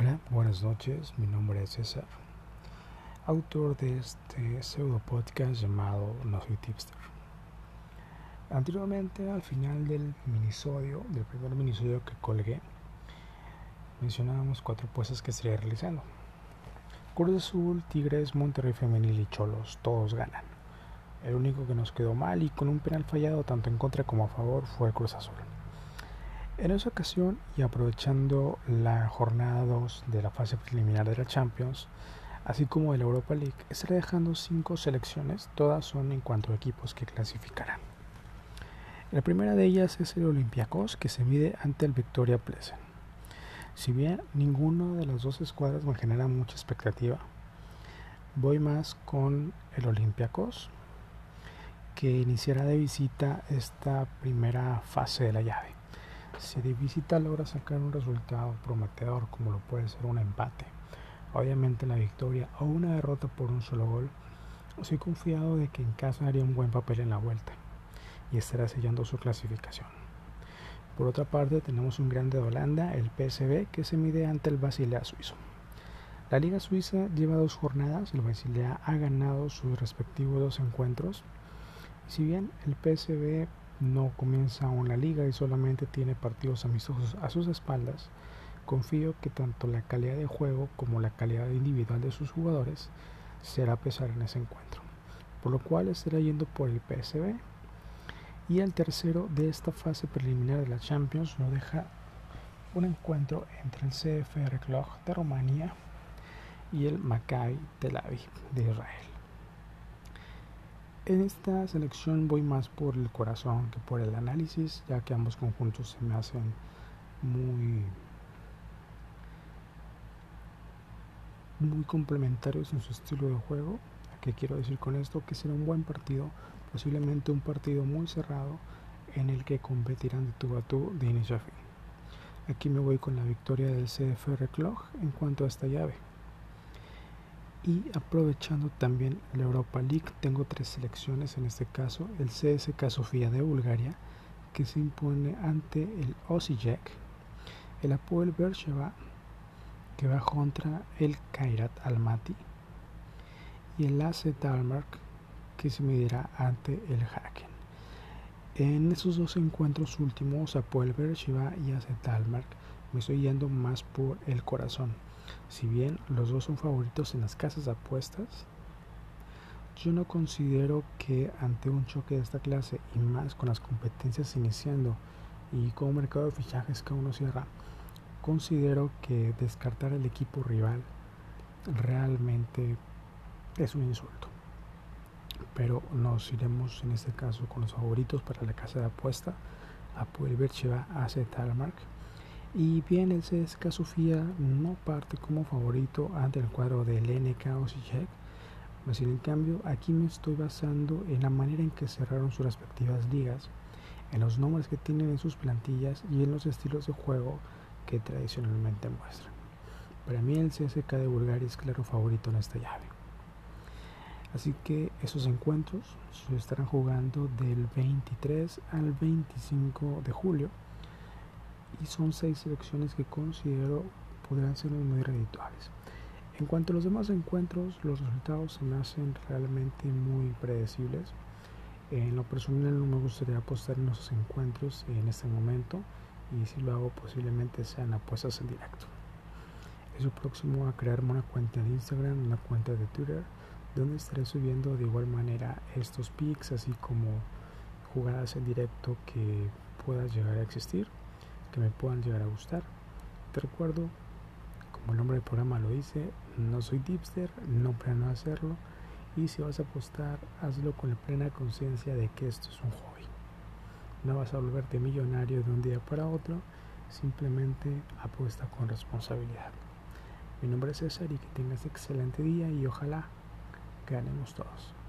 Hola, buenas noches. Mi nombre es César, autor de este pseudo podcast llamado No Soy Tipster. Anteriormente, al final del minisodio, del primer minisodio que colgué, mencionábamos cuatro puestas que estaría realizando. Cruz Azul, Tigres, Monterrey Femenil y Cholos, todos ganan. El único que nos quedó mal y con un penal fallado tanto en contra como a favor fue Cruz Azul. En esa ocasión y aprovechando la jornada 2 de la fase preliminar de la Champions, así como de la Europa League, estaré dejando cinco selecciones, todas son en cuanto a equipos que clasificarán. La primera de ellas es el Olympiacos, que se mide ante el Victoria Plesen. Si bien ninguno de las dos escuadras me genera mucha expectativa, voy más con el Olympiacos, que iniciará de visita esta primera fase de la llave. Si de visita logra sacar un resultado prometedor como lo puede ser un empate, obviamente la victoria o una derrota por un solo gol, soy confiado de que en casa haría un buen papel en la vuelta y estará sellando su clasificación. Por otra parte, tenemos un grande de Holanda, el PSV, que se mide ante el Basilea suizo. La Liga Suiza lleva dos jornadas, el Basilea ha ganado sus respectivos dos encuentros. Si bien el PSV no comienza aún la liga y solamente tiene partidos amistosos a sus espaldas, confío que tanto la calidad de juego como la calidad individual de sus jugadores será pesar en ese encuentro, por lo cual estará yendo por el PSB. Y el tercero de esta fase preliminar de la Champions nos deja un encuentro entre el CFR Cluj de Rumanía y el Maccabi Tel Aviv de Israel. En esta selección voy más por el corazón que por el análisis, ya que ambos conjuntos se me hacen muy muy complementarios en su estilo de juego. ¿Qué quiero decir con esto? Que será un buen partido, posiblemente un partido muy cerrado en el que competirán de tú a tú de inicio a fin. Aquí me voy con la victoria del CFR Cluj en cuanto a esta llave. Y aprovechando también la Europa League, tengo tres selecciones, en este caso el CSK Sofía de Bulgaria, que se impone ante el Osijek, el Apoel Bercheva, que va contra el Kairat Almaty, y el AC Dalmark, que se medirá ante el Haken. En esos dos encuentros últimos, Apoel Bercheva y AC Dalmark, me estoy yendo más por el corazón si bien los dos son favoritos en las casas de apuestas, yo no considero que ante un choque de esta clase y más con las competencias iniciando y con un mercado de fichajes que uno cierra, considero que descartar el equipo rival realmente es un insulto. Pero nos iremos en este caso con los favoritos para la casa de apuesta. a Bercheva hace Talmark y bien, el CSKA Sofía no parte como favorito ante el cuadro del NK Osijek. Pues en cambio, aquí me estoy basando en la manera en que cerraron sus respectivas ligas, en los nombres que tienen en sus plantillas y en los estilos de juego que tradicionalmente muestran. Para mí el CSK de Bulgaria es claro favorito en esta llave. Así que esos encuentros se estarán jugando del 23 al 25 de julio y son seis selecciones que considero podrán ser muy redituables. En cuanto a los demás encuentros, los resultados se me hacen realmente muy predecibles. En lo personal no me gustaría apostar en esos encuentros en este momento y si lo hago posiblemente sean apuestas en directo. Eso próximo a crearme una cuenta de Instagram, una cuenta de Twitter, donde estaré subiendo de igual manera estos pics, así como jugadas en directo que puedan llegar a existir que me puedan llegar a gustar. Te recuerdo, como el nombre del programa lo dice, no soy tipster, no planeo hacerlo y si vas a apostar, hazlo con la plena conciencia de que esto es un hobby. No vas a volverte millonario de un día para otro, simplemente apuesta con responsabilidad. Mi nombre es César y que tengas excelente día y ojalá ganemos todos.